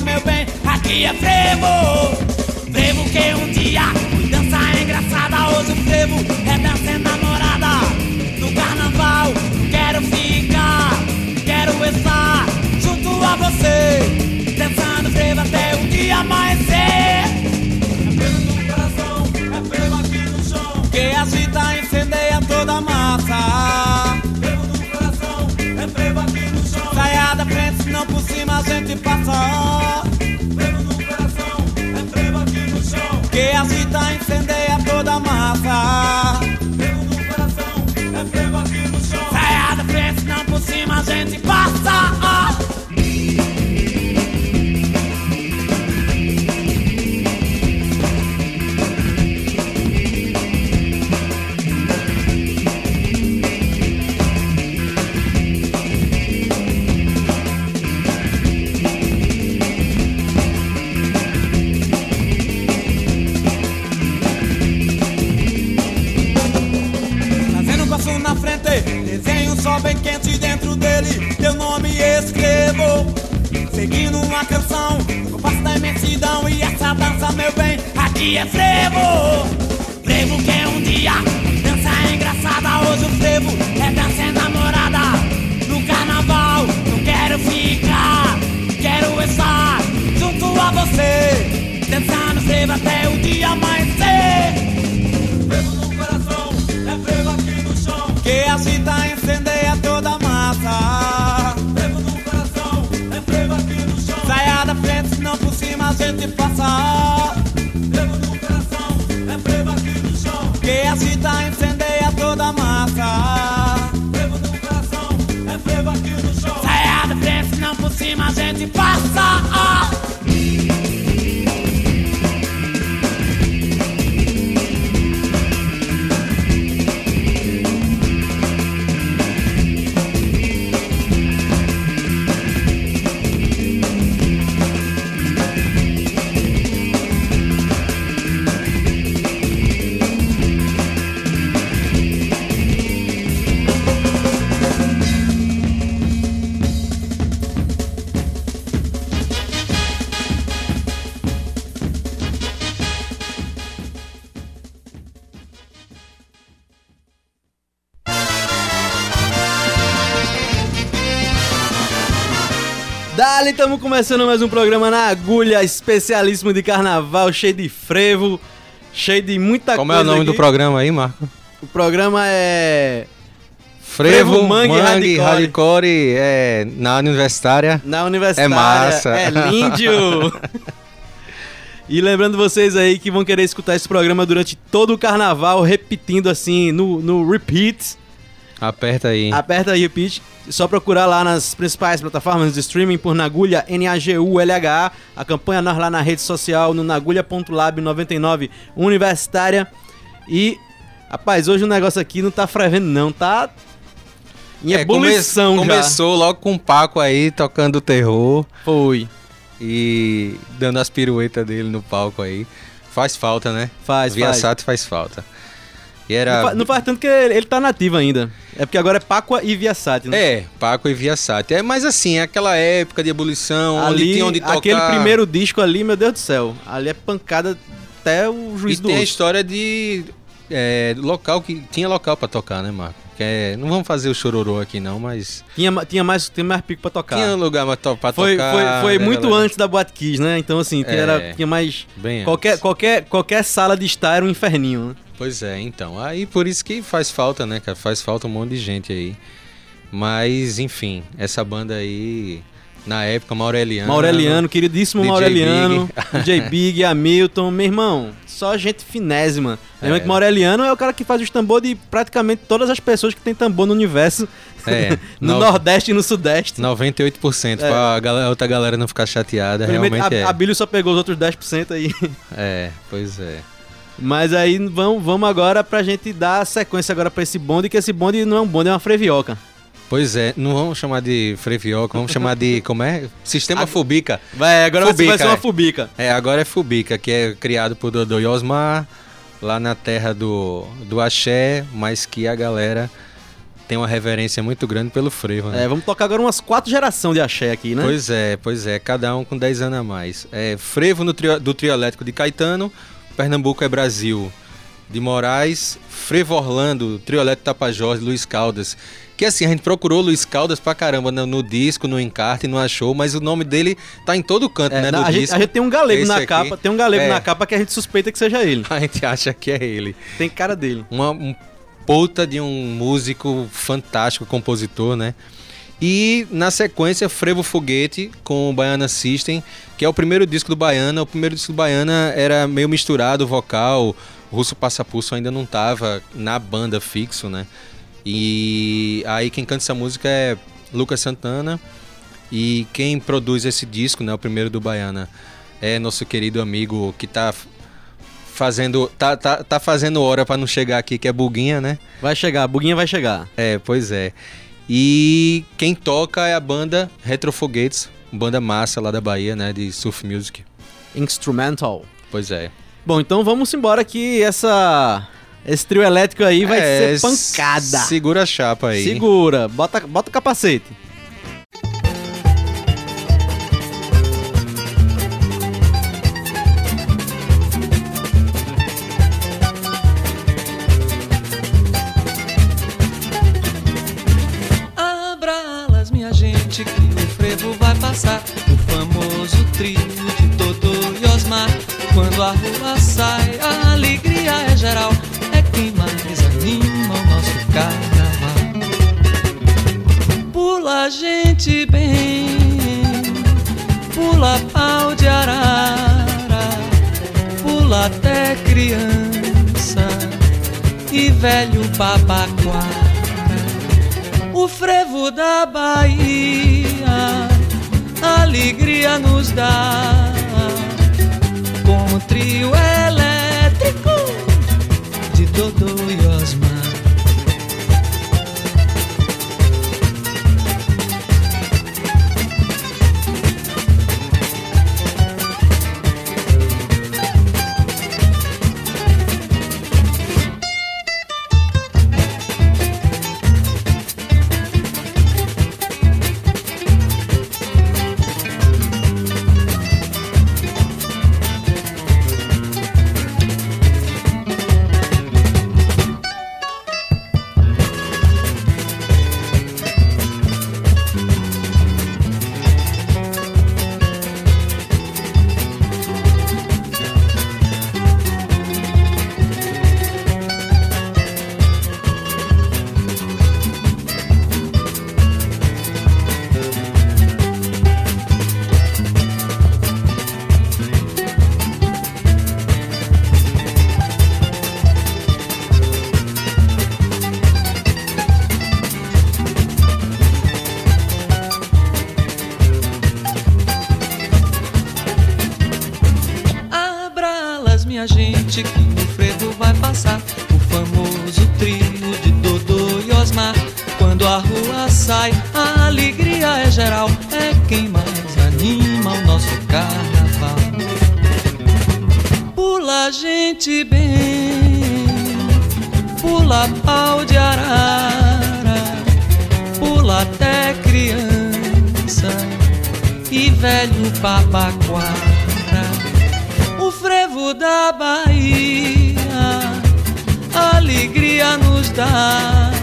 Meu bem, aqui é frevo. Frevo que um dia dança engraçada. Hoje o frevo é dança enamorada. No carnaval, quero ficar, quero estar junto a você. Dançando frevo até o dia amanhecer. paz. Aqui é frevo. Frevo que um dia dança engraçada. Hoje o frevo é dança enamorada. Começando mais um programa na agulha, especialíssimo de carnaval, cheio de frevo, cheio de muita Como é coisa. o nome do aqui. programa aí, Marco? O programa é Frevo, Frevo, Mangue Mangue, Hardcore. Hardcore. é, na universitária. na universitária. É massa. É lindio. E lembrando vocês aí que vão querer escutar esse programa durante todo o carnaval, repetindo assim no, no repeat. Aperta aí. Aperta aí, repeat. Só procurar lá nas principais plataformas de streaming por Nagulha, N-A-G-U-L-H-A. Acompanha nós lá na rede social, no nagulha.lab99 Universitária. E, rapaz, hoje o negócio aqui não tá fervendo não, tá em É, come- ebulição já. Começou logo com o Paco aí tocando terror Foi. e dando as piruetas dele no palco aí. Faz falta, né? Faz, Via faz. Sato faz falta. E Não, era. fa- não faz tanto que ele, ele tá nativo ainda. É porque agora é Páqua e Viasat, né? É, Paco e Via Sato. É, mas assim, é aquela época de ebulição, onde ali, tinha onde tocar. aquele primeiro disco ali, meu Deus do céu. Ali é pancada até o E juiz do tem a osso. história de é, local que tinha local pra tocar, né, Marco? Que é- não vamos fazer o chororô aqui não, mas Tinha, tinha, mais, tinha mais pico pra tocar. tinha lugar pra, to tocar. foi, foi né, muito galera? antes da Boate Kiss, né? Então, assim, tinha, É. era, tinha mais. Qualquer, antes. qualquer, qualquer sala de estar era um inferninho, né? Pois é, então. Aí por isso que faz falta, né, cara? Faz falta um monte de gente aí. Mas, enfim, essa banda aí, na época, Maureliano. Maureliano, queridíssimo DJ Maureliano, Big. DJ Big, Hamilton, meu irmão, só gente finésima. Lembra É. que Maureliano é o cara que faz os tambor de praticamente todas as pessoas que tem tambor no universo, É, no no- Nordeste e no Sudeste. 98%, É. pra galera, a outra galera não ficar chateada, Primeiro, realmente a, é. a Billy só pegou os outros 10% aí. É, pois é. Mas aí vamos, vamos agora pra gente dar sequência agora pra esse bonde, que esse bonde não é um bonde, é uma frevioca. Pois é, não vamos chamar de Frevioca, vamos chamar de, como é? Sistema Fubica. Vai, agora vai ser- vai ser Fubica, uma é. fubica. É, agora é Fubica, que é criado por Dodô e Osmar, lá na terra do, do Axé, mas que a galera tem uma reverência muito grande pelo frevo, né? É, vamos tocar agora umas quatro gerações de axé aqui, né? Pois é, pois é, cada um com 10 anos a mais. É, frevo no trio, do trio elétrico de Caetano, Pernambuco é Brasil de Moraes, Frevo Orlando, trio elétrico Tapajós, Luiz Caldas. Que assim, a gente procurou Luiz Caldas pra caramba no, no disco, no encarte, não achou, mas o nome dele tá em todo canto, É, né, na- do a, gente, a gente tem um galego Esse na aqui. capa, tem um galego É. na capa que a gente suspeita que seja ele. A gente acha que é ele. Tem cara dele. Uma, um puta de um músico fantástico, compositor, né? E na sequência, Frevo Foguete com o Baiana System, que é o primeiro disco do Baiana. O primeiro disco do Baiana era meio misturado, vocal. O Russo Passapulso ainda não tava na banda fixo, né? E aí quem canta essa música é Lucas Santana. E quem produz esse disco, né, o primeiro do Baiana, é nosso querido amigo que tá fazendo tá, tá, tá fazendo hora pra não chegar aqui, que é Buguinha, né? Vai chegar, buguinha vai chegar. É, pois é. E quem toca é a banda Retrofoguetes, banda massa lá da Bahia, né, de surf music. Instrumental. Pois é. Bom, então vamos embora que essa esse trio elétrico aí vai É, ser pancada. Segura a chapa aí. Segura, bota, bota o capacete. Passar. O famoso trio de Dodô e Osmar. Quando a rua sai, a alegria é geral. É quem mais anima o nosso carnaval. Pula gente bem, pula pau de arara, pula até criança e velho babaquara. O frevo da Bahia, alegria nos dá. Com o trio elétrico de Dodô e Osmar. Pula pau de arara, pula até criança e velho papaquara. O frevo da Bahia, alegria nos dá.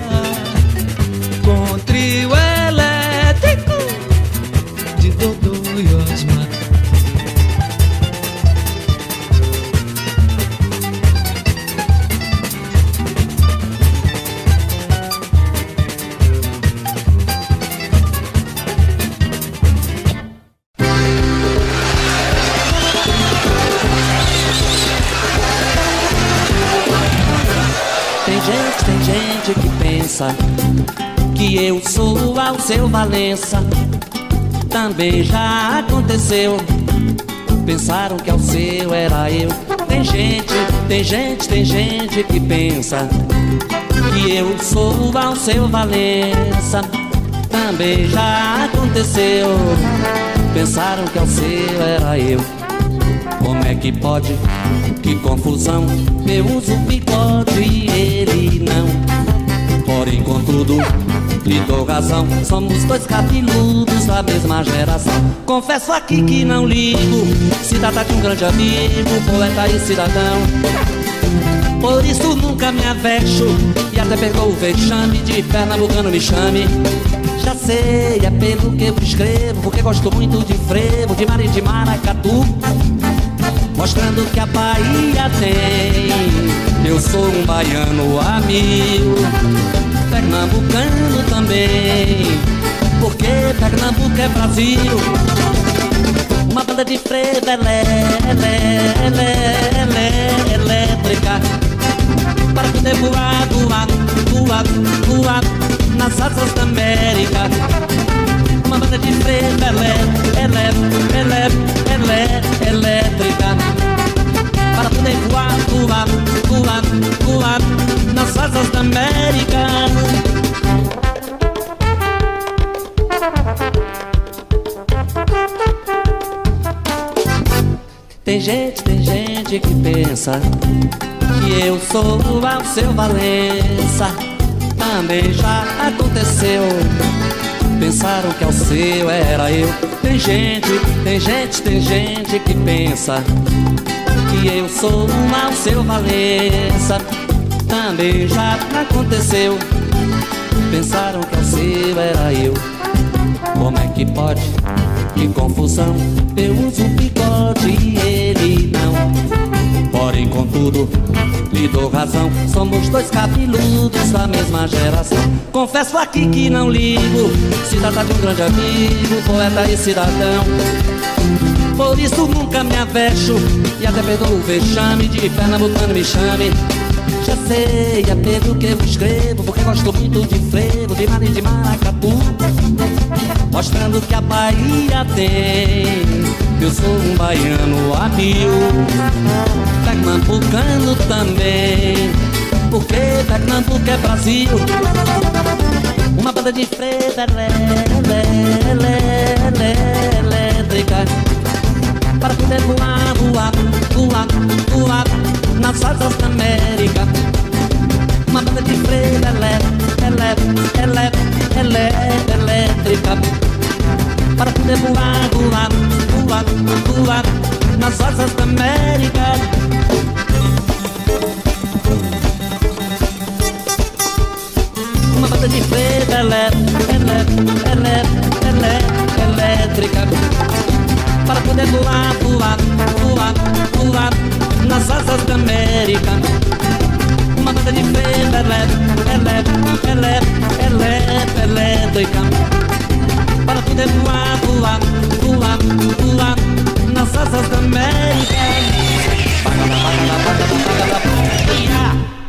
Que eu sou ao seu Valença. Também já aconteceu. Pensaram que ao seu era eu. Tem gente, tem gente, tem gente que pensa que eu sou ao seu Valença. Também já aconteceu. Pensaram que ao seu era eu. Como é que pode? Que confusão! Eu uso bigode e ele não. Porém, contudo, lhe razão. Somos dois cabeludos da mesma geração. Confesso aqui que não ligo. Se trata de um grande amigo, poeta e cidadão. Por isso nunca me avexo E até pegou o vexame de pernambucano me chame Já sei, é pelo que eu escrevo Porque gosto muito de frevo, de mar e de maracatu Mostrando que a Bahia tem Eu sou um baiano a mil Pernambucano também. Porque Pernambuco é Brasil? Uma banda de frevo elé, elétrica. Para poder voar, voar, voar, voar Nas asas da América. Uma banda de frevo elé, elé, elé, elé, elétrica Para poder voar, voar, voar, voar Nas asas da América. Tem gente, tem gente que pensa Que eu sou ao seu Valença. Também já aconteceu. Pensaram que ao seu era eu. Tem gente, tem gente, tem gente que pensa Que eu sou um ao seu Valença Também já aconteceu. Pensaram que ao seu era eu. Como é que pode? Que confusão. Eu uso bigode e ele não. Porém, contudo, lhe dou razão. Somos dois cabeludos da mesma geração. Confesso aqui que não ligo. Trata de um grande amigo, poeta e cidadão Por isso nunca me avexo E até perdoo o vexame de pernambucano me chame. Já sei, é pelo que eu escrevo Porque gosto muito de frevo, de mar e de maracatu. Mostrando que a Bahia tem Eu sou um baiano a mil Pernambucano também Porque Pernambuco é Brasil. Uma banda de frevo elé, elé, elé, Poder voar, voar, voar, voar Nas asas da América. Uma banda de frevo elé, elé, elé, elé, elétrica. Para poder voar, voar, voar, voar Nas asas da América. Uma banda de frevo elé, elé, elé, elé, elétrica Para poder voar, voar, voar, voar Nas asas da América Uma banda de frevo elé, elé, elé, elé, elétrica Para poder voar, voar, voar, voar Nas asas da América yeah.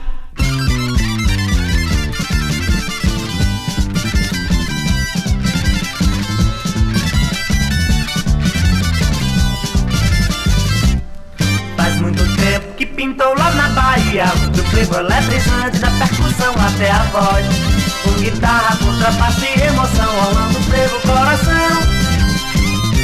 Frevo eletrizante da percussão até a voz. Com guitarra, contrabaixo e emoção, rolando frevo coração.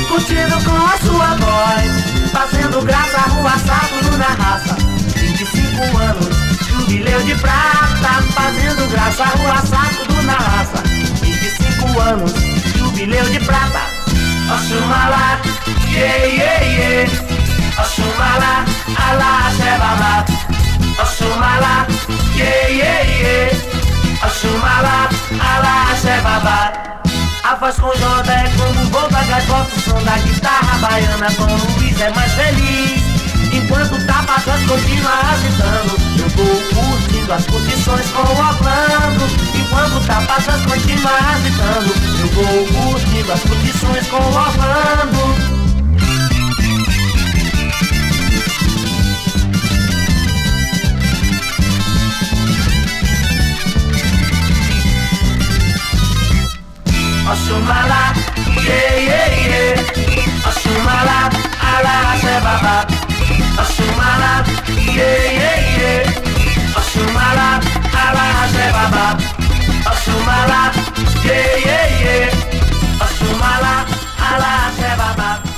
Curtindo com a sua voz, fazendo graça, rua sábado na raça. 25 anos, jubileu de prata, fazendo graça, rua sábado na raça. 25 anos, jubileu de prata. Oxumala, yeah, yeah, yeah. Oxumala, alá, xebaba. Oxumala, yeah, yeah, yeah. Oxumala, alá, xebaba. A voz com Jota é como boca gaivota, o som da guitarra baiana com Luiz é mais feliz. Enquanto o Tabajas continua agitando, eu vou curtindo as curtições com o Orlando. Enquanto o Tabajas continua agitando, eu vou curtindo as curtições com o Orlando. Asumala, ye ye ye Asumala, ala ase baba. Asumala, ye ye ye Asumala, ala ase baba. Asumala, ye ye ye Asumala, ala ase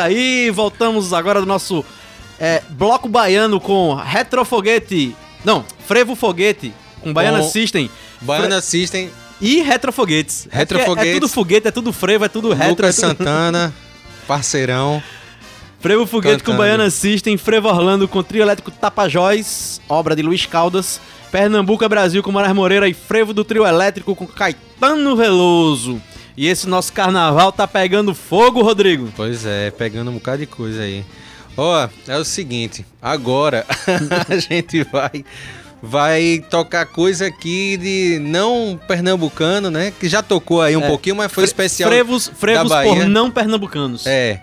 isso aí, voltamos agora do nosso é, bloco baiano com Retrofoguete. Não, Frevo Foguete, com Baiana Com System. Baiana System, E Retrofoguetes. É Retrofoguetes. É tudo foguete, é tudo frevo, é tudo retro. Lucas é tudo... Santana, parceirão. Frevo Foguete com Cantando. Baiana System, Frevo Orlando com Trio Elétrico Tapajós, obra de Luiz Caldas, Pernambuco é Brasil com Moraes Moreira e Frevo do Trio Elétrico com Caetano Veloso. E esse nosso carnaval tá pegando fogo, Rodrigo. Pois é, pegando um bocado de coisa aí. Ó, é o seguinte, agora a gente vai vai tocar coisa aqui de não pernambucano, né? Que já tocou aí um É. pouquinho, mas foi especial Frevos, frevos da Bahia. por não pernambucanos. É.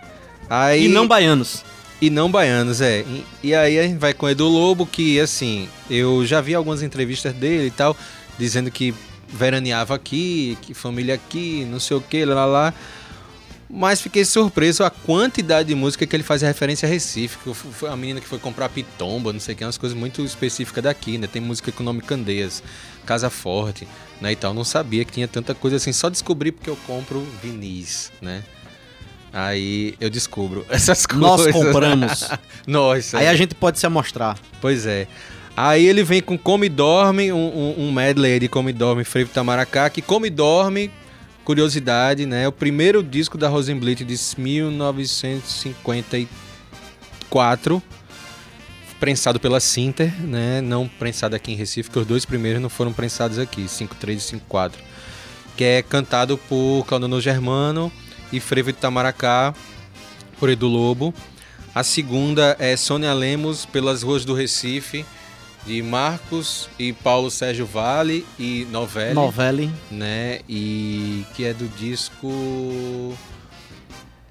Aí E não baianos. e não baianos, é. E, e aí a gente vai com Edu Lobo, que assim, eu já vi algumas entrevistas dele e tal, dizendo que veraneava aqui, que família aqui, não sei o que, lá lá. Mas fiquei surpreso a quantidade de música que ele fazia referência a Recife. Foi a menina que foi comprar pitomba, não sei o que, umas coisas muito específicas daqui, né? Tem música com o nome Candeias, Casa Forte, né? E tal. Não sabia que tinha tanta coisa assim. Só descobri porque eu compro vinis, né? Aí eu descubro essas coisas. Nós compramos. Nós. Aí a gente pode se amostrar. Pois é. Aí ele vem com Come Dorme, um, um, um medley de Come Dorme, Frevo Tamaracá, que Come Dorme, curiosidade, né? É o primeiro disco da Rosenblit de 1954, prensado pela Sinter, né? Não prensado aqui em Recife, que os dois primeiros não foram prensados aqui, 53 e 54. Que é cantado por Claudio Germano e Frevo de Tamaracá, por Edu Lobo. A segunda é Sônia Lemos pelas ruas do Recife, de Marcos e Paulo Sérgio Vale e Novelli, Novelli. né? E que é do disco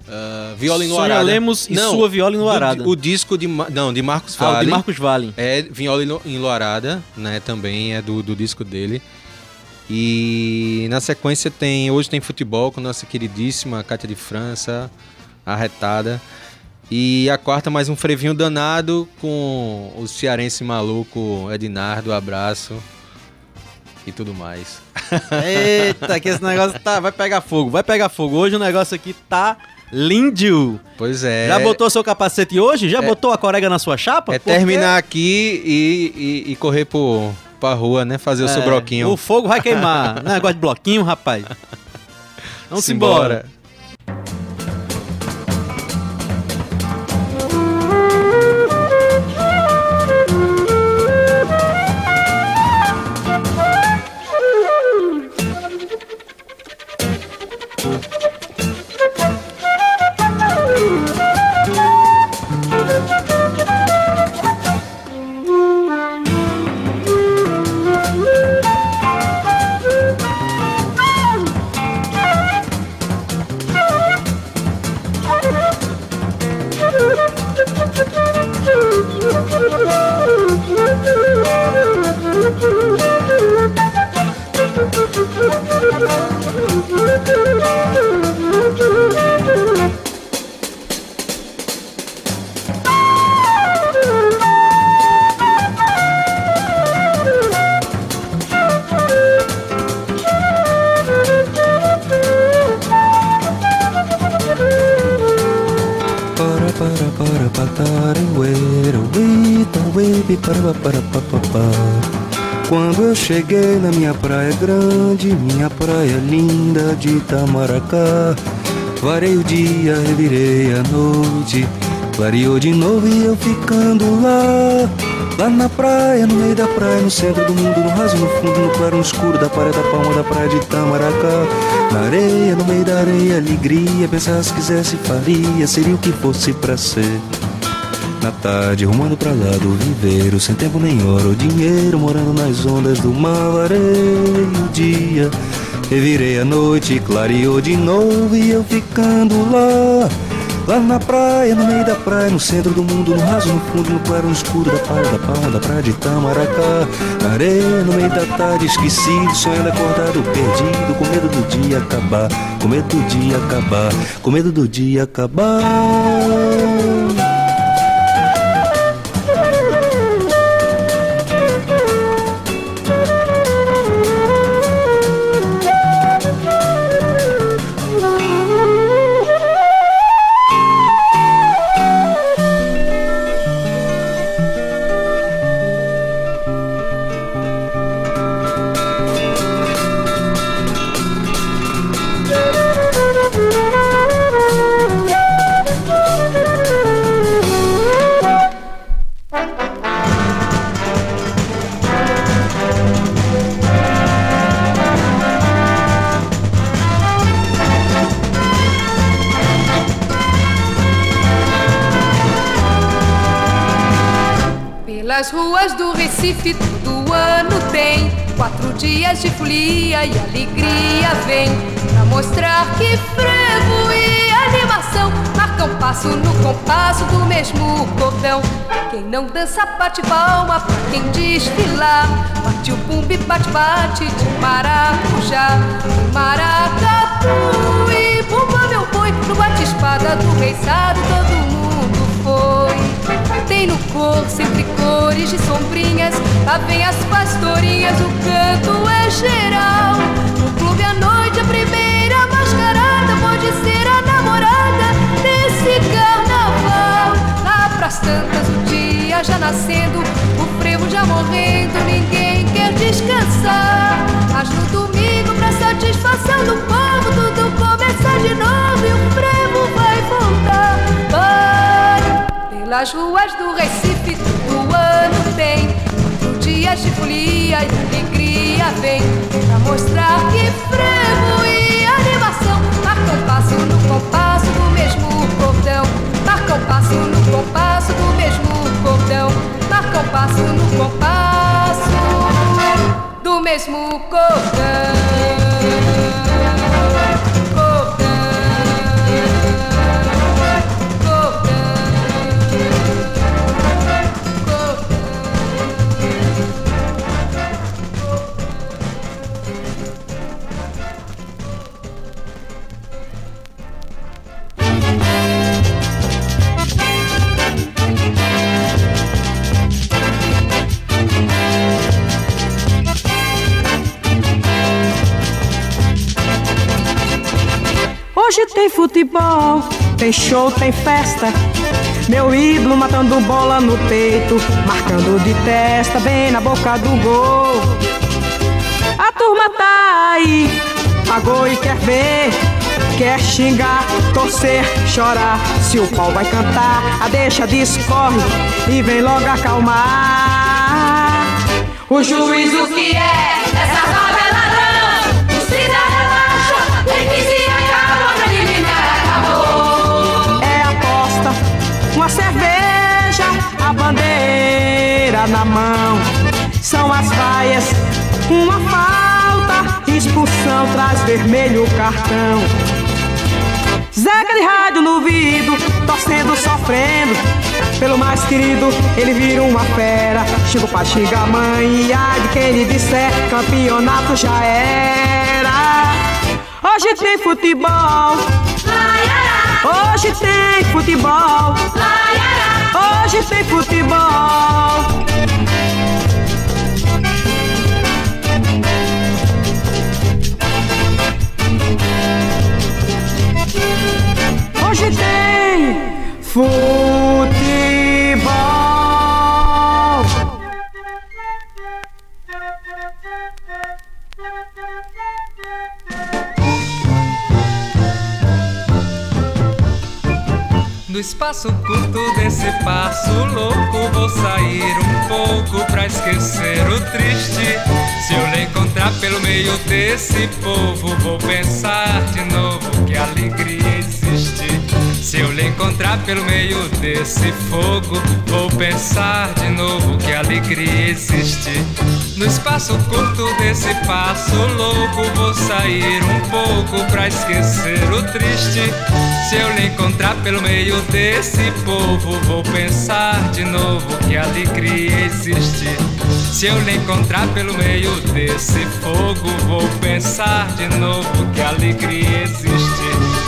ah, Viola Sônia Inuarada. Lemos e sua Viola do- Inuarada. O disco de não de Marcos Ah, Vale de Marcos Vale. é Viola Inu- Enluarada, né? Também é do, do disco dele. E na sequência tem. Hoje tem futebol com nossa queridíssima Cátia de França, arretada. E a quarta, mais um frevinho danado com o cearense maluco Ednardo, abraço e tudo mais. Eita, que esse negócio tá, vai pegar fogo, vai pegar fogo. Hoje o negócio aqui tá lindo. Pois é. Já botou seu capacete hoje? Já botou a corega na sua chapa? É terminar aqui e, e, e correr pro, pra rua, né? Fazer o seu É, broquinho. O fogo vai queimar. Negócio de bloquinho, rapaz. Vamos embora. Praia grande, minha praia linda de Itamaracá, varei o dia, revirei a noite, clareou de novo e eu ficando lá. Lá na praia, no meio da praia, no centro do mundo, no raso, no fundo, no claro, no escuro da praia, da palma da praia de Itamaracá. Na areia, no meio da areia, alegria, pensar se quisesse faria, seria o que fosse pra ser. Na tarde, rumando pra lá do viveiro, sem tempo nem hora ou dinheiro, morando nas ondas do mar, varei o dia. Revirei a noite, clareou de novo e eu ficando lá. Lá na praia, no meio da praia, no centro do mundo, no raso, no fundo, no claro, no escuro da praia, da palma da praia de Itamaracá. Na areia, no meio da tarde, esquecido, sonhando acordado, perdido, com medo do dia acabar, com medo do dia acabar, com medo do dia acabar. Satisfação do povo Tudo começa de novo e o frevo vai voltar. Vai pelas ruas do Recife todo ano tem quatro dias de folia e alegria vem. Pra mostrar que frevo e animação Marcam passo no compasso do mesmo cordão. Marcam passo no compasso do mesmo cordão. Marcam passo no compasso do mesmo cordão Hoje tem futebol, tem show, tem festa. Meu ídolo matando bola no peito, marcando de testa, bem na boca do gol. A turma tá aí, pagou e quer ver, quer xingar, torcer, chorar. Se o pau vai cantar, a deixa discorre e vem logo acalmar. O juiz o que é? As vaias, uma falta, expulsão, traz vermelho cartão. Zeca de rádio no vidro, torcendo, sofrendo. Pelo mais querido, ele vira uma fera. Chega o pai, xinga a mãe, e ai de quem lhe disser, campeonato já era. Hoje tem futebol. Hoje tem futebol. Hoje tem futebol. Hoje tem futebol. Do espaço curto desse passo louco Vou sair um pouco pra esquecer o triste Se eu lhe encontrar pelo meio desse povo Vou pensar de novo que alegria existe Se eu lhe encontrar pelo meio desse fogo Vou pensar de novo que alegria existe. No espaço curto desse passo louco Vou sair um pouco pra esquecer o triste. Se eu lhe encontrar pelo meio desse povo Vou pensar de novo que alegria existe. Se eu lhe encontrar pelo meio desse fogo Vou pensar de novo que alegria existe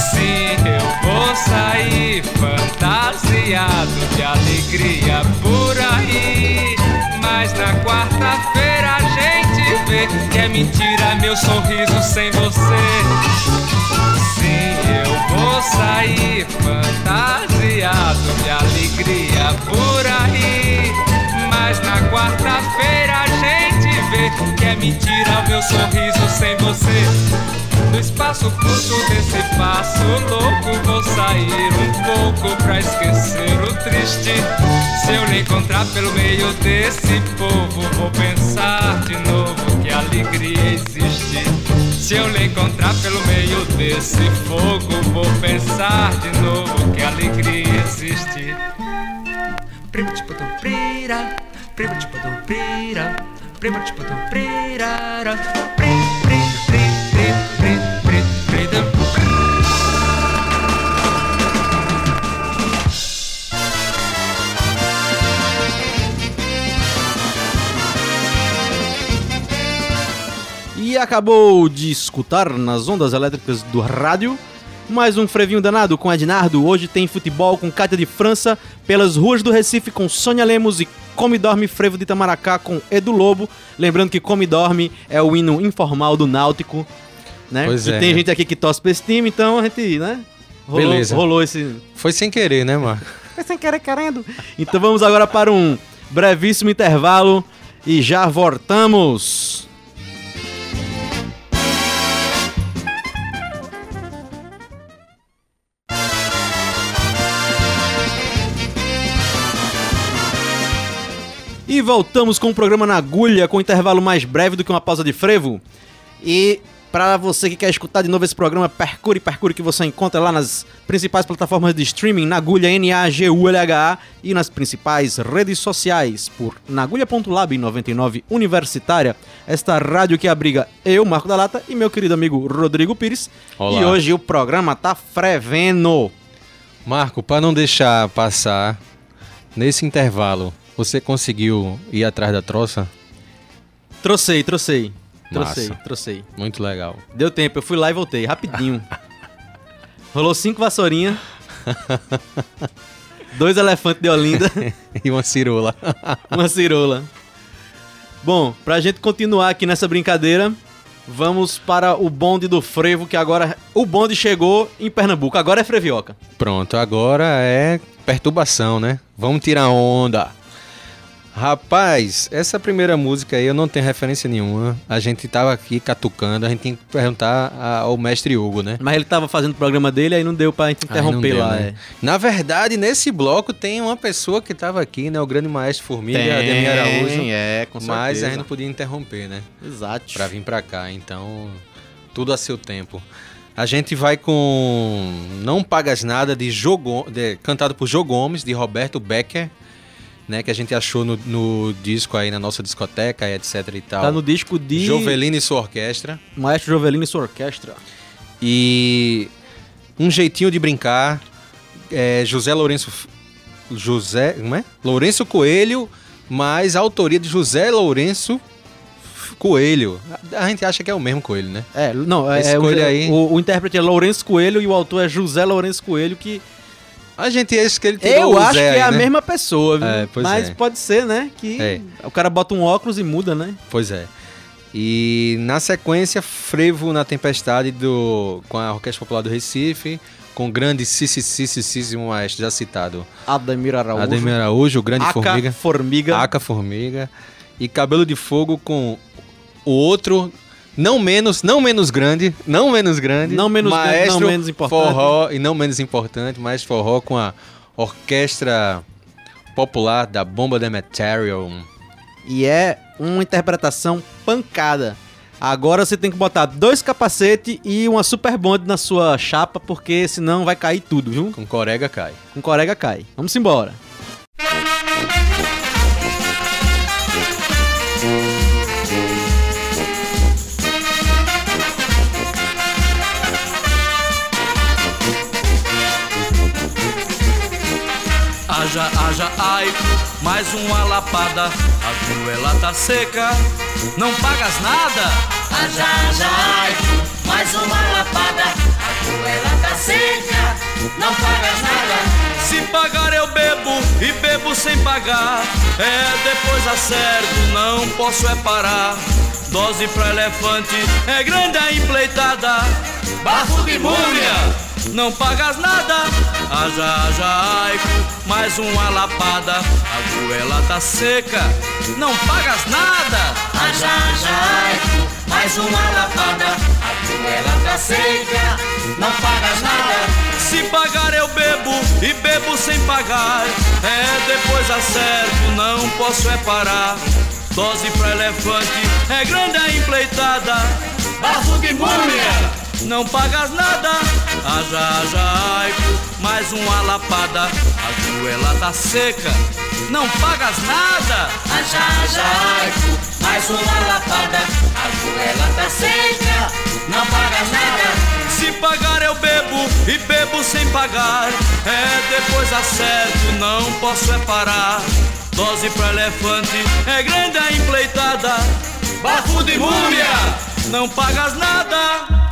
Sim, eu vou sair fantasiado de alegria por aí. Mas na quarta-feira a gente vê que é mentira meu sorriso sem você. Sim, eu vou sair fantasiado de alegria por aí. Mas na quarta-feira a gente vê que é mentira meu sorriso sem você. No espaço curto desse passo louco. Vou sair um pouco pra esquecer o triste. Se eu lhe encontrar pelo meio desse povo Vou pensar de novo que alegria existe. Se eu lhe encontrar pelo meio desse fogo Vou pensar de novo que alegria existe. Prima tipo do prira, prima tipo do prira, prima tipo do prira, acabou de escutar nas ondas elétricas do rádio mais um frevinho danado com Ednardo. Hoje tem futebol com Cátia de França pelas ruas do Recife com Sônia Lemos e Come Dorme Frevo de Itamaracá com Edu Lobo. Lembrando que Come Dorme é o hino informal do Náutico, né? Pois e é. tem gente aqui que torce pra esse time, então a gente, né? Rolou, Beleza. rolou esse Foi sem querer, né, Marco? foi sem querer querendo. Então vamos agora para um brevíssimo intervalo e já voltamos. E voltamos com o programa na agulha, com um intervalo mais breve do que uma pausa de frevo. E para você que quer escutar de novo esse programa, Percure, Percure, que você encontra lá nas principais plataformas de streaming, na agulha N-A-G-U-L-H-A e nas principais redes sociais, por nagulha.lab 99 Universitária, esta rádio que abriga eu, Marco da Lata, e meu querido amigo Rodrigo Pires. Olá. E hoje o programa tá frevendo. Marco, para não deixar passar, nesse intervalo, você conseguiu ir atrás da troça? Trocei, trocei. Trocei, Massa. trocei. Muito legal. Deu tempo, eu fui lá e voltei, rapidinho. Rolou cinco vassourinhas. dois elefantes de Olinda, e uma cirola. uma cirola. Bom, pra gente continuar aqui nessa brincadeira, vamos para o bonde do frevo, que agora o bonde chegou em Pernambuco, agora é frevioca. Pronto, agora é perturbação, né? Vamos tirar onda. Rapaz, essa primeira música aí eu não tenho referência nenhuma. A gente tava aqui catucando, a gente tem que perguntar ao mestre Hugo, né? Mas ele tava fazendo o programa dele, aí não deu pra gente interromper deu, lá. né? é. Na verdade, nesse bloco tem uma pessoa que tava aqui, né? O grande maestro Formiga, Ademir Araújo. é, com certeza. Mas a gente não podia interromper, né? Exato. Pra vir pra cá, então tudo a seu tempo. A gente vai com Não Pagas Nada de Jogo, de- cantado por Jô Gomes, de Roberto Becker, né, que a gente achou no, no disco aí na nossa discoteca, etc e tal. Tá no disco de Jovelino e sua orquestra. Maestro Jovelino e sua orquestra. E um jeitinho de brincar, é, José Lourenço José, como é? Lourenço Coelho, mas a autoria de José Lourenço Coelho. A gente acha que é o mesmo Coelho, né? É, não, é, Esse é o, coelho aí- o, o intérprete é Lourenço Coelho e o autor é José Lourenço Coelho, que A gente acha que ele tirou eu acho Zé que é aí, a né? mesma pessoa, viu? É, pois Mas é. pode ser, né? Que É. o cara bota um óculos e muda, né? Pois é. E na sequência, Frevo na Tempestade do, com a Orquestra Popular do Recife, com o grande Cicicicíssimo maestro já citado. Ademir Araújo. Ademir Araújo, o grande Aca Formiga. Formiga. Aca Formiga. E Cabelo de Fogo com o outro, não menos, não menos grande, não menos grande. Não menos grande, não menos importante. Forró, e não menos importante, mas forró com a Orquestra Popular da Bomba de Material. E é uma interpretação pancada. Agora você tem que botar dois capacetes e uma super bonde na sua chapa, porque senão vai cair tudo, viu? Com Corega cai. Com corega cai. Vamos embora. Haja, haja, ai, mais uma lapada, a goela tá seca, não pagas nada. Haja, haja, ai, mais uma lapada. A goela tá seca, não pagas nada. Se pagar eu bebo e bebo sem pagar, é depois acerto, não posso é parar. Dose pra elefante, é grande a empleitada, bafo de múmia. Não pagas nada, haja, haja, aico, mais uma lapada, a goela tá seca, não pagas nada. Haja, haja, ai, mais uma lapada. A goela tá seca, não pagas nada. Se pagar eu bebo e bebo sem pagar, é depois acerto, não posso é parar. Dose pra elefante, é grande a empleitada, bafo de múmia. Não pagas nada, haja, haja, aico, mais uma lapada, a goela tá seca, não pagas nada. Aja, aja, mais uma lapada. A goela tá seca, não pagas nada. Se pagar eu bebo e bebo sem pagar. É depois acerto, não posso é parar. Dose pra elefante é grande a empleitada. Bafo de múmia, não pagas nada.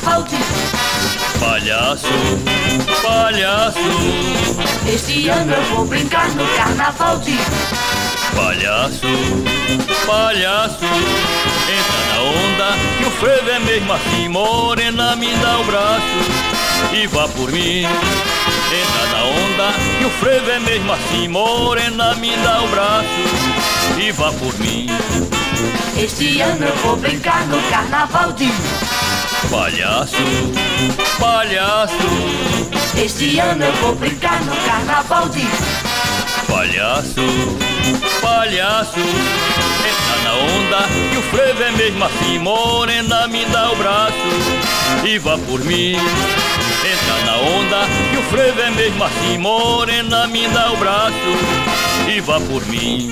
De Palhaço, palhaço, Este ano eu vou brincar no carnaval de palhaço, palhaço. Entra na onda que o frevo é mesmo assim, morena, me dá o braço e vá por mim. Entra na onda que o frevo é mesmo assim, morena, me dá o braço e vá por mim. Este ano eu vou brincar no carnaval de Palhaço, palhaço, Este ano eu vou brincar no carnaval de palhaço, palhaço. Entra na onda que o frevo é mesmo assim, morena, me dá o braço e vá por mim. Entra na onda que o frevo é mesmo assim, morena, me dá o braço e vá por mim.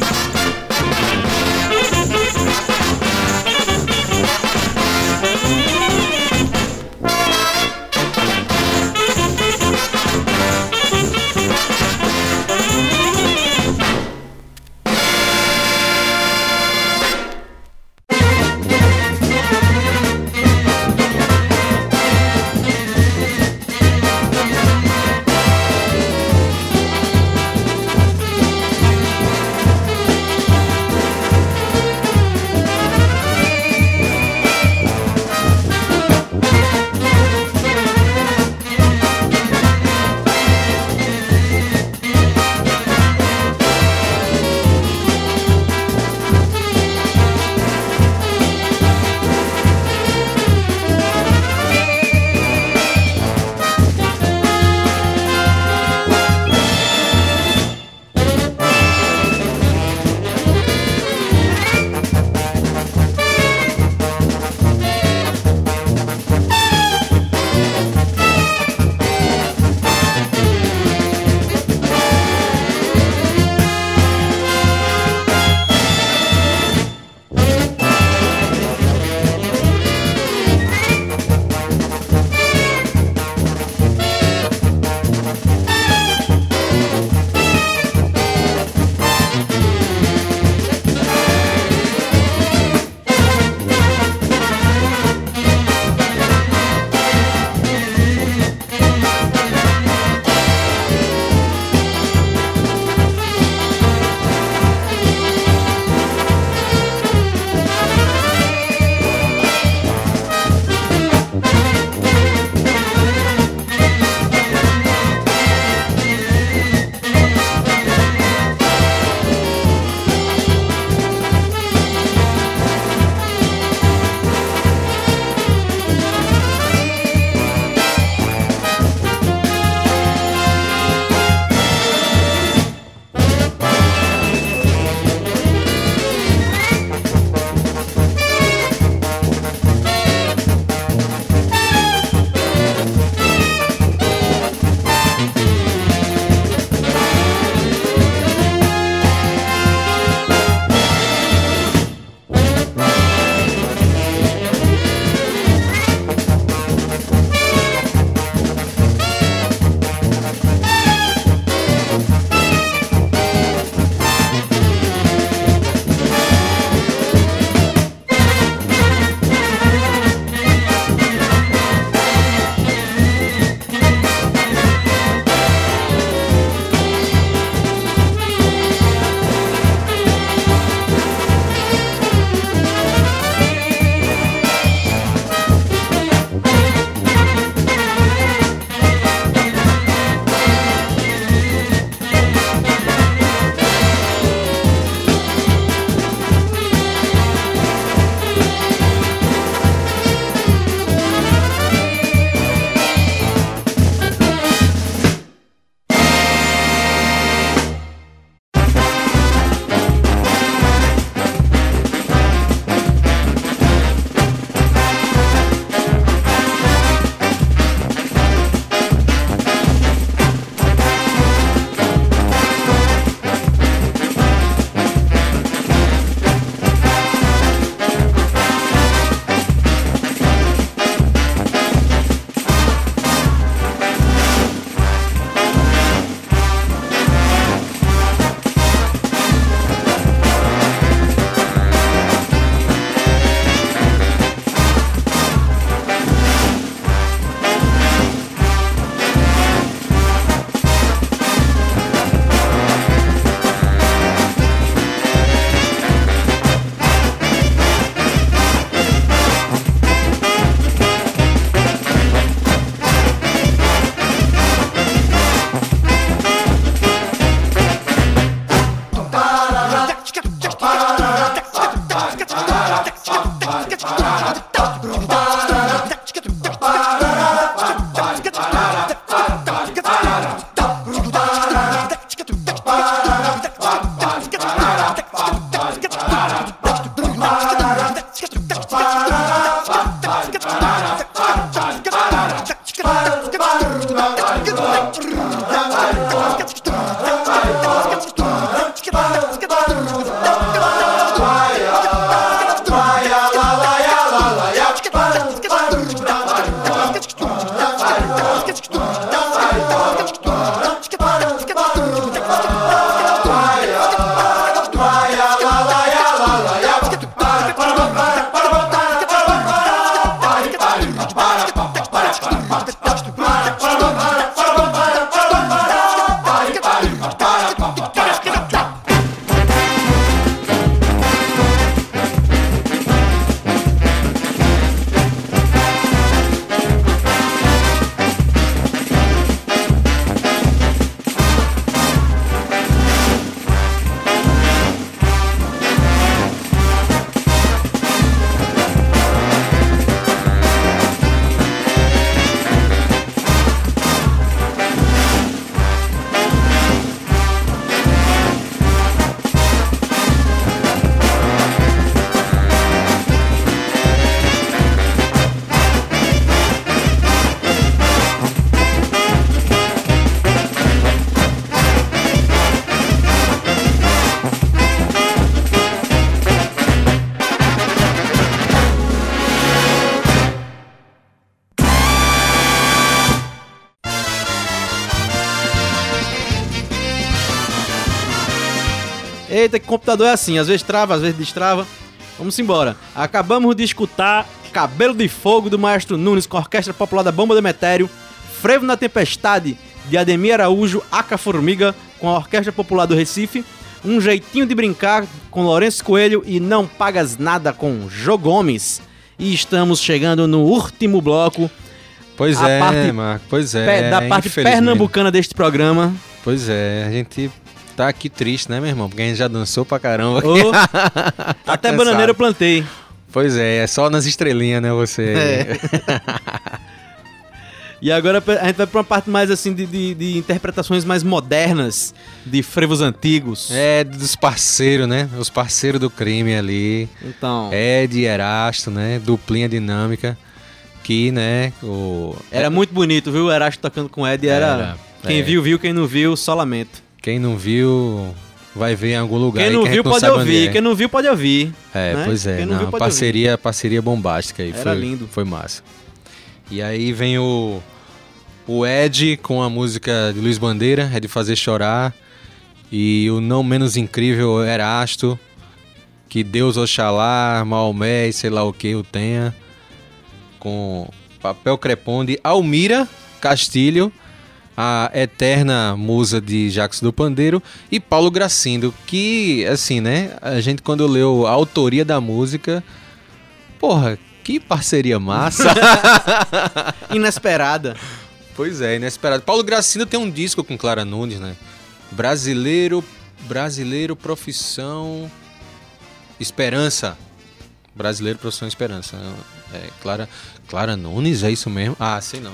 Computador é assim, às vezes trava, às vezes destrava. Vamos embora. Acabamos de escutar Cabelo de Fogo do Maestro Nunes com a Orquestra Popular da Bomba do Metério, Frevo na Tempestade de Ademir Araújo, Aca Formiga com a Orquestra Popular do Recife, Um Jeitinho de Brincar com Lourenço Coelho e Não Pagas Nada com Jô Gomes. E estamos chegando no último bloco. Pois é, Marco, pois é. Da parte pernambucana deste programa. Pois é, a gente tá aqui triste, né, meu irmão? Porque a gente já dançou pra caramba. Ô, Tá até cansado. bananeira eu plantei. Pois é, é só nas estrelinhas, né, você. É. E agora a gente vai pra uma parte mais assim de, de- de interpretações mais modernas de frevos antigos. É, dos parceiros, né? Os parceiros do crime ali. Então. Ed e Erasto, né? Duplinha dinâmica. Que, né? O... Era muito bonito, viu? O Erasto tocando com o Ed era. Era, Quem é. viu, viu. Quem não viu, só lamento. Quem não viu, vai ver em algum lugar. Quem não que viu, pode ouvir. é. Quem não viu, pode ouvir. É, né? pois é. Não viu, parceria, parceria bombástica aí. Era foi, lindo. Foi massa. E aí vem o, o Ed com a música de Luiz Bandeira, é de fazer chorar. E o não menos incrível Erasto, que Deus Oxalá, Maomé e sei lá o que o tenha. Com papel crepom de Almira Castilho, a eterna musa de Jacques do Pandeiro, e Paulo Gracindo, que, assim, né, a gente quando leu a autoria da música, porra, que parceria massa! Inesperada. Pois é, inesperado. Paulo Gracindo tem um disco com Clara Nunes, né? Brasileiro, brasileiro, profissão, esperança. Brasileiro, profissão, esperança. É, Clara, Clara Nunes, é isso mesmo? Ah, sei não.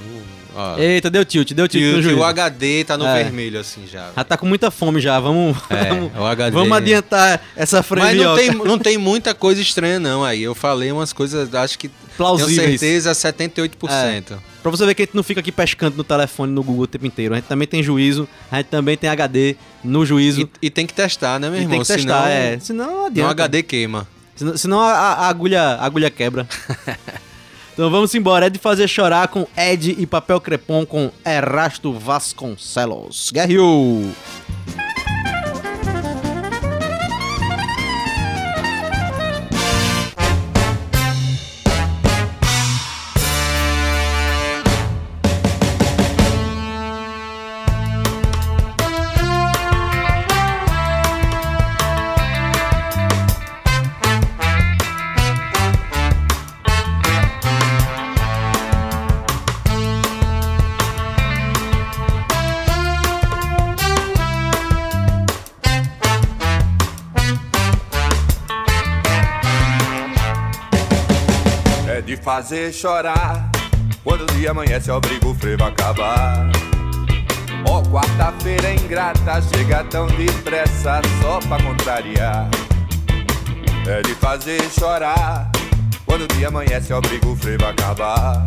Ó. Eita, deu tilt, deu tilt E no o, HD tá no É. vermelho, assim, já. Já tá com muita fome já, vamos, É, vamos, o HD. vamos adiantar essa Mas frevioca. não tem, não tem muita coisa estranha, não. Aí eu falei umas coisas, acho que Plausíveis. tenho certeza, 78%. Pra você ver que a gente não fica aqui pescando no telefone, no Google o tempo inteiro. A gente também tem juízo, a gente também tem HD no juízo. E, e tem que testar, né, meu E irmão? tem que testar, senão, é. Senão não Não adianta. HD queima. Senão, senão a, a- agulha, a agulha quebra. então vamos embora. É de fazer chorar com Ed e papel crepom com Erasto Vasconcelos. Guerreou! Fazer chorar. Quando o dia amanhece obriga o frevo a acabar. Ó, quarta-feira ingrata Chega tão depressa só pra contrariar. É de fazer chorar. Quando o dia amanhece obriga o frevo a acabar.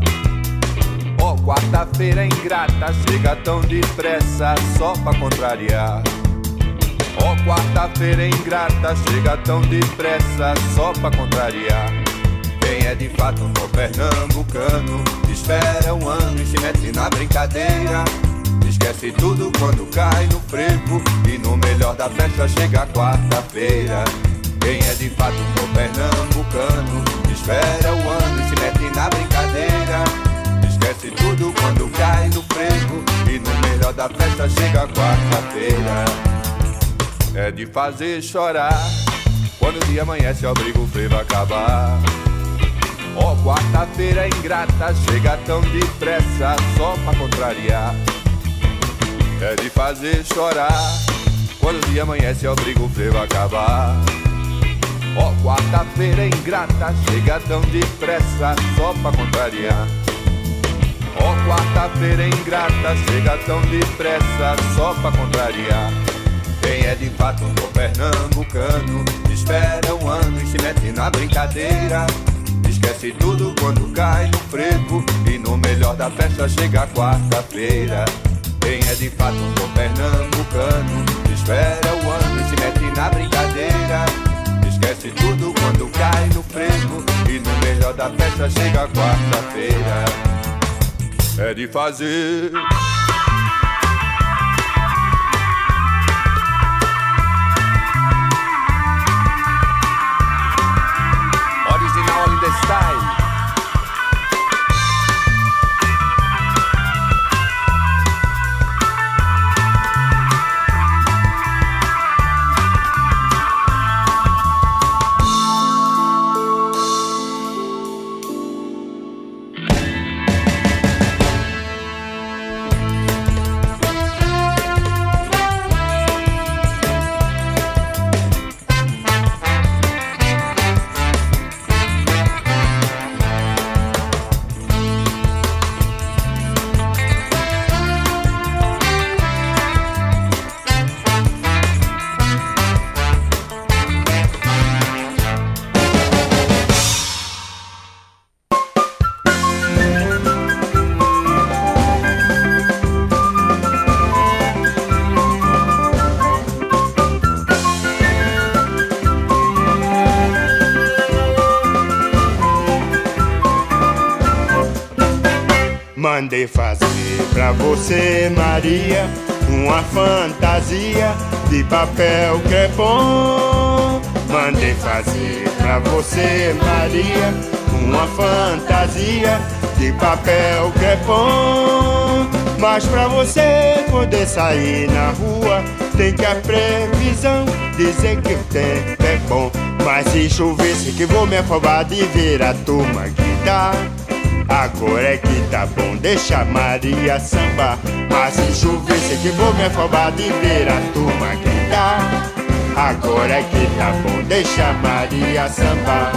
Ó, quarta-feira ingrata Chega tão depressa só pra contrariar. Ó, quarta-feira ingrata Chega tão depressa só pra contrariar é de fato um bom pernambucano. Espera um ano e se mete na brincadeira. Esquece tudo quando cai no frevo E no melhor da festa chega quarta-feira. Quem é de fato um bom pernambucano? Espera um ano e se mete na brincadeira. Esquece tudo quando cai no frevo E no melhor da festa chega quarta-feira. É de fazer chorar. Quando o dia amanhece obriga o frevo a acabar Ó, quarta-feira ingrata, chega tão depressa só pra contrariar. É de fazer chorar, quando o dia amanhece, obriga o frevo a acabar. Ó, quarta-feira ingrata, chega tão depressa só pra contrariar. Ó, quarta-feira ingrata, chega tão depressa só pra contrariar. Quem é de fato um bom pernambucano, espera um ano e se mete na brincadeira. Esquece tudo quando cai no frevo E no melhor da festa chega quarta-feira. Quem é de fato um bom pernambucano Espera o ano e se mete na brincadeira. Esquece tudo quando cai no frevo E no melhor da festa chega quarta-feira. É de fazer pra você, Maria, uma fantasia de papel crepom. Mandei fazer pra você, Maria, uma fantasia de papel crepom. Mas pra você poder sair na rua, tem que a previsão dizer que o tempo é bom. Mas se chover, sei que vou me afobar de ver a turma gritar. Agora é que tá bom, deixa Maria sambar. Mas se chover, sei que vou me afobar de ver a turma gritar. Agora é que tá bom, deixa Maria sambar.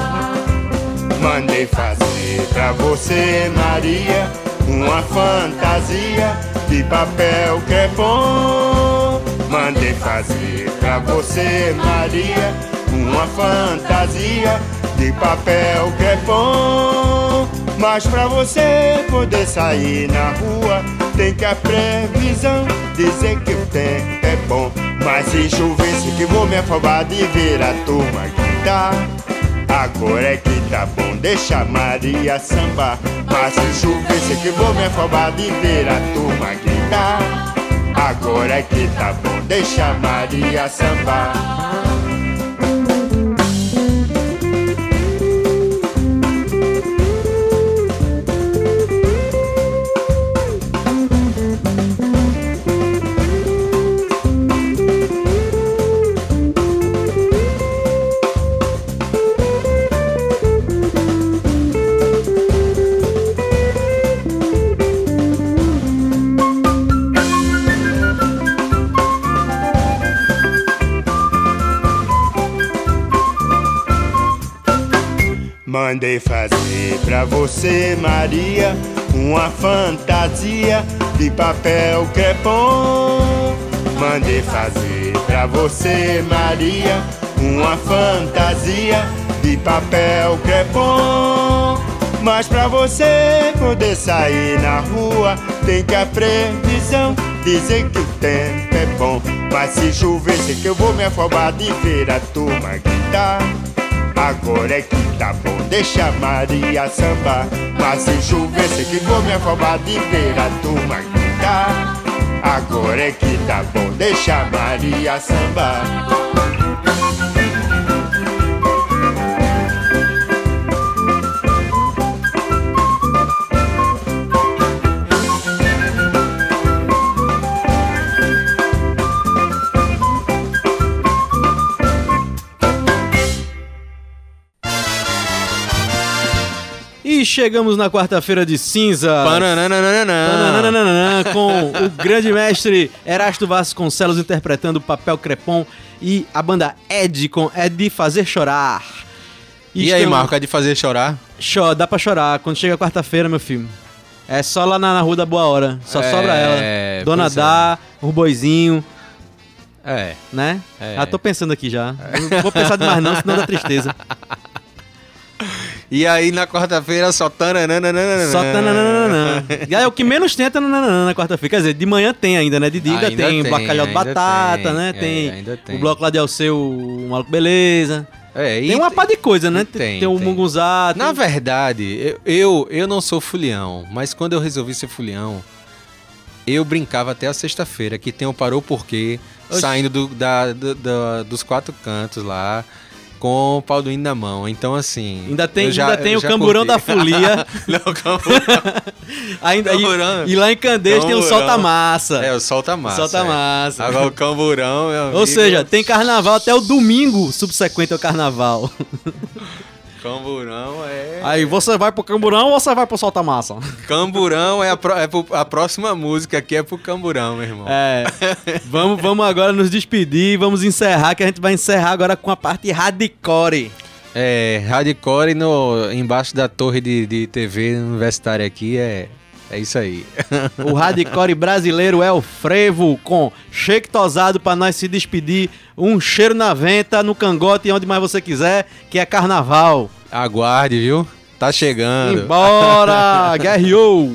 Mandei fazer pra você, Maria, uma fantasia de papel crepom. Mandei fazer pra você, Maria, uma fantasia de papel crepom. Mas pra você poder sair na rua, tem que a previsão dizer que o tempo é bom. Mas se chover, sei que vou me afobar de ver a turma gritar. Agora é que tá bom, deixa Maria sambar. Mas se chover, sei que vou me afobar de ver a turma gritar. Agora é que tá bom, deixa Maria sambar. Mandei fazer pra você, Maria, uma fantasia de papel crepom. Mandei fazer pra você, Maria, uma fantasia de papel crepom. Mas pra você poder sair na rua, tem que a previsão dizer que o tempo é bom. Mas se chover, sei que eu vou me afobar de ver a turma gritar. Agora é que tá bom, deixa Maria sambar. Mas se chover, sei que vou me afobar de ver a turma gritar. Agora é que tá bom, deixa Maria sambar. Chegamos na quarta-feira de cinza. Com o grande mestre Erasto Vasconcelos interpretando o papel crepom e a banda Ed com É de Fazer Chorar. E aí, Marco, é de fazer chorar? Cho, dá pra chorar. Quando chega quarta-feira, meu filho. É só lá na, na Rua da Boa Hora. Só É, sobra ela. Dona é. Dá, o boizinho, É. né? É. Já tô pensando aqui já. Não vou pensar demais não, senão dá tristeza. E aí, na quarta-feira, só tananana. Só tananana. E aí, o que menos tem é tananana na quarta-feira. Quer dizer, de manhã tem ainda, né? De dia ainda, tem, tem, bacalhau de batata, tem. né? É, Tem, ainda tem. o bloco lá de Alceu, o Maluco Beleza. É, e tem uma pá de coisa, né? Tem, tem, tem o tem. Munguzá. Na tem- verdade, eu, eu, eu não sou fulião, mas quando eu resolvi ser fulião, eu brincava até a sexta-feira, que tem o Parou Porquê, Oxi. saindo do- da- do- da- dos quatro cantos lá, com o pau do hino na mão. Então, assim. Ainda tem, já- ainda tem o camburão curti. da folia. não, camburão. ainda, Camburão. e, e lá em Candeias tem o Camburão. solta-massa. É, o solta-massa. Solta-massa. é. Agora o camburão, Ou seja, tem carnaval até o domingo subsequente ao carnaval. Camburão é. Aí você vai pro camburão ou você vai pro solta-massa? Camburão é, a, pro- é pro- a próxima música aqui é pro Camburão, meu irmão. É. vamos, vamos agora nos despedir, vamos encerrar, que a gente vai encerrar agora com a parte hardcore. É, hardcore no, embaixo da torre de, de TV universitária aqui é, é isso aí. O hardcore brasileiro é o frevo com shake tosado pra nós se despedir. Um cheiro na venta, no cangote e onde mais você quiser, que é carnaval. Aguarde, viu? Tá chegando. Embora! Guerreou!